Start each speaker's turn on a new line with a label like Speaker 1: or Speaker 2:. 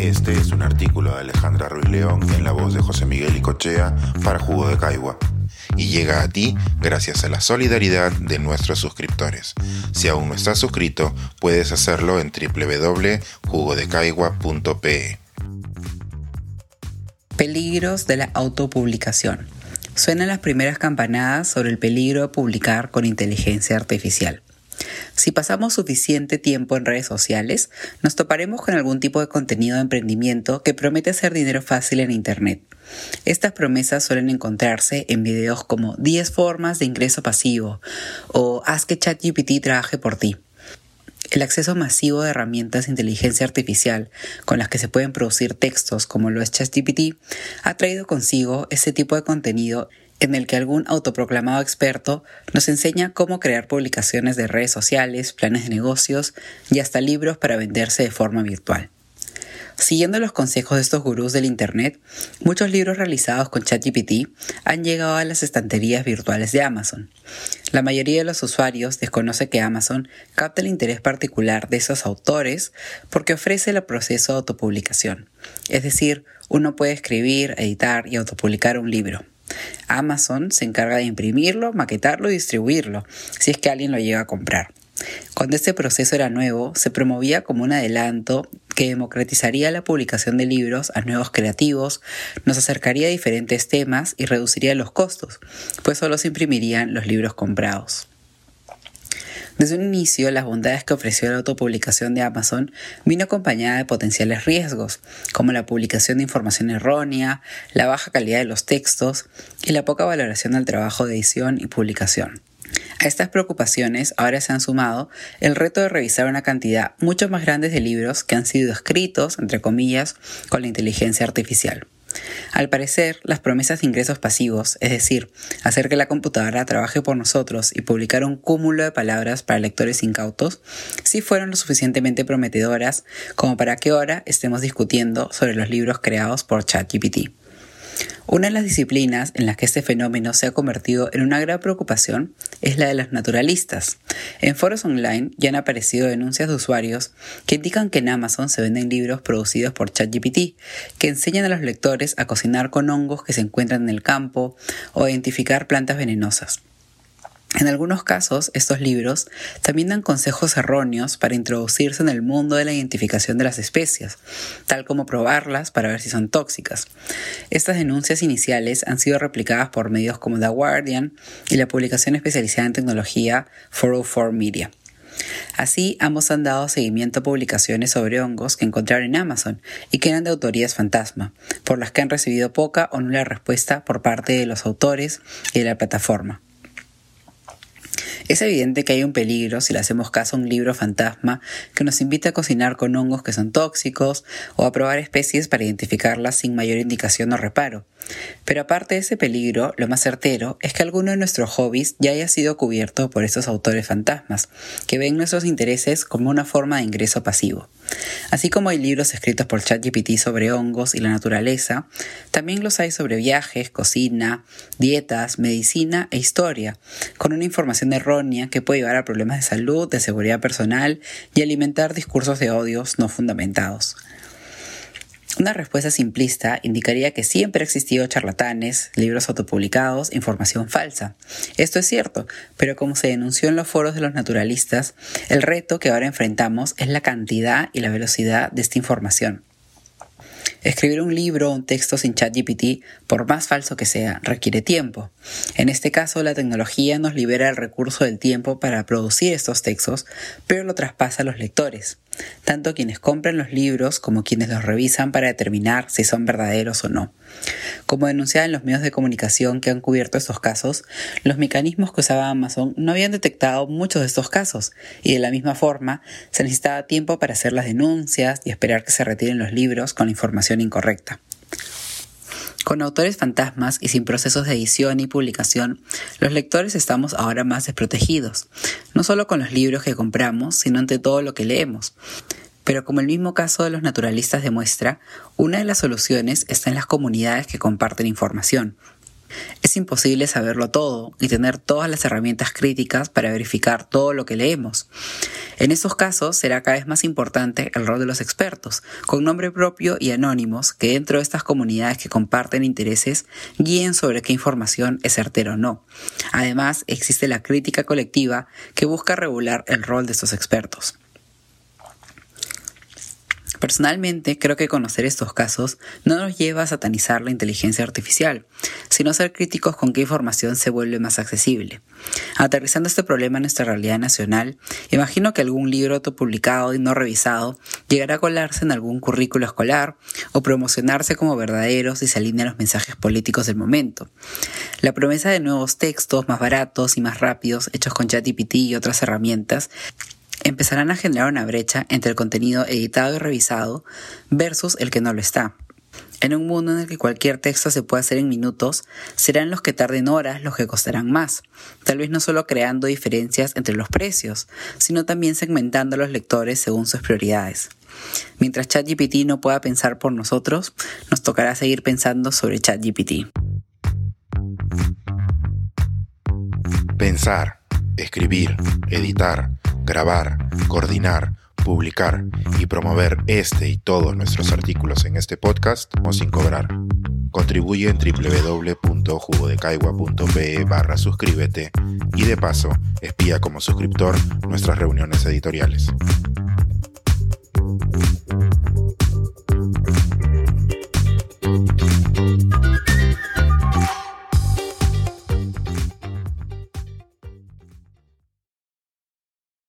Speaker 1: Este es un artículo de Alejandra Ruiz León en la voz de José Miguel Icochea para Jugo de Caigua y llega a ti gracias a la solidaridad de nuestros suscriptores. Si aún no estás suscrito, puedes hacerlo en www.jugodecaigua.pe.
Speaker 2: Peligros de la autopublicación. Suenan las primeras campanadas sobre el peligro de publicar con inteligencia artificial. Si pasamos suficiente tiempo en redes sociales, nos toparemos con algún tipo de contenido de emprendimiento que promete hacer dinero fácil en Internet. Estas promesas suelen encontrarse en videos como 10 formas de ingreso pasivo o haz que ChatGPT trabaje por ti. El acceso masivo de herramientas de inteligencia artificial con las que se pueden producir textos como lo es ChatGPT ha traído consigo ese tipo de contenido en el que algún autoproclamado experto nos enseña cómo crear publicaciones de redes sociales, planes de negocios y hasta libros para venderse de forma virtual. Siguiendo los consejos de estos gurús del Internet, muchos libros realizados con ChatGPT han llegado a las estanterías virtuales de Amazon. La mayoría de los usuarios desconoce que Amazon capta el interés particular de esos autores porque ofrece el proceso de autopublicación. Es decir, uno puede escribir, editar y autopublicar un libro. Amazon se encarga de imprimirlo, maquetarlo y distribuirlo, si es que alguien lo llega a comprar. Cuando este proceso era nuevo, se promovía como un adelanto que democratizaría la publicación de libros a nuevos creativos, nos acercaría a diferentes temas y reduciría los costos, pues solo se imprimirían los libros comprados. Desde un inicio, las bondades que ofreció la autopublicación de Amazon vino acompañada de potenciales riesgos, como la publicación de información errónea, la baja calidad de los textos y la poca valoración del trabajo de edición y publicación. A estas preocupaciones ahora se han sumado el reto de revisar una cantidad mucho más grande de libros que han sido escritos, entre comillas, con la inteligencia artificial. Al parecer, las promesas de ingresos pasivos, es decir, hacer que la computadora trabaje por nosotros y publicar un cúmulo de palabras para lectores incautos, sí fueron lo suficientemente prometedoras como para que ahora estemos discutiendo sobre los libros creados por ChatGPT. Una de las disciplinas en las que este fenómeno se ha convertido en una gran preocupación es la de los naturalistas. En foros online ya han aparecido denuncias de usuarios que indican que en Amazon se venden libros producidos por ChatGPT, que enseñan a los lectores a cocinar con hongos que se encuentran en el campo o a identificar plantas venenosas. En algunos casos, estos libros también dan consejos erróneos para introducirse en el mundo de la identificación de las especies, tal como probarlas para ver si son tóxicas. Estas denuncias iniciales han sido replicadas por medios como The Guardian y la publicación especializada en tecnología 404 Media. Así, ambos han dado seguimiento a publicaciones sobre hongos que encontraron en Amazon y que eran de autorías fantasma, por las que han recibido poca o nula respuesta por parte de los autores y de la plataforma. Es evidente que hay un peligro si le hacemos caso a un libro fantasma que nos invita a cocinar con hongos que son tóxicos o a probar especies para identificarlas sin mayor indicación o reparo. Pero aparte de ese peligro, lo más certero es que alguno de nuestros hobbies ya haya sido cubierto por estos autores fantasmas, que ven nuestros intereses como una forma de ingreso pasivo. Así como hay libros escritos por ChatGPT sobre hongos y la naturaleza, también los hay sobre viajes, cocina, dietas, medicina e historia, con una información errónea que puede llevar a problemas de salud, de seguridad personal y alimentar discursos de odios no fundamentados. Una respuesta simplista indicaría que siempre ha existido charlatanes, libros autopublicados, información falsa. Esto es cierto, pero como se denunció en los foros de los naturalistas, el reto que ahora enfrentamos es la cantidad y la velocidad de esta información. Escribir un libro o un texto sin ChatGPT, por más falso que sea, requiere tiempo. En este caso, la tecnología nos libera el recurso del tiempo para producir estos textos, pero lo traspasa a los lectores tanto quienes compran los libros como quienes los revisan para determinar si son verdaderos o no. Como denunciaban los medios de comunicación que han cubierto estos casos, los mecanismos que usaba Amazon no habían detectado muchos de estos casos y de la misma forma se necesitaba tiempo para hacer las denuncias y esperar que se retiren los libros con la información incorrecta. Con autores fantasmas y sin procesos de edición y publicación, los lectores estamos ahora más desprotegidos, no solo con los libros que compramos, sino ante todo lo que leemos. Pero como el mismo caso de los naturalistas demuestra, una de las soluciones está en las comunidades que comparten información. Es imposible saberlo todo y tener todas las herramientas críticas para verificar todo lo que leemos. En esos casos será cada vez más importante el rol de los expertos, con nombre propio y anónimos, que dentro de estas comunidades que comparten intereses guíen sobre qué información es certera o no. Además, existe la crítica colectiva que busca regular el rol de estos expertos. Personalmente, creo que conocer estos casos no nos lleva a satanizar la inteligencia artificial, sino a ser críticos con qué información se vuelve más accesible. Aterrizando este problema en nuestra realidad nacional, imagino que algún libro autopublicado y no revisado llegará a colarse en algún currículo escolar o promocionarse como verdaderos y se alinea a los mensajes políticos del momento. La promesa de nuevos textos más baratos y más rápidos hechos con ChatGPT y otras herramientas empezarán a generar una brecha entre el contenido editado y revisado versus el que no lo está. En un mundo en el que cualquier texto se puede hacer en minutos, serán los que tarden horas los que costarán más, tal vez no solo creando diferencias entre los precios, sino también segmentando a los lectores según sus prioridades. Mientras ChatGPT no pueda pensar por nosotros, nos tocará seguir pensando sobre ChatGPT.
Speaker 1: Pensar, escribir, editar grabar, coordinar, publicar y promover este y todos nuestros artículos en este podcast o sin cobrar. Contribuye en www.jugodecaigua.pe barra suscríbete y de paso espía como suscriptor nuestras reuniones editoriales.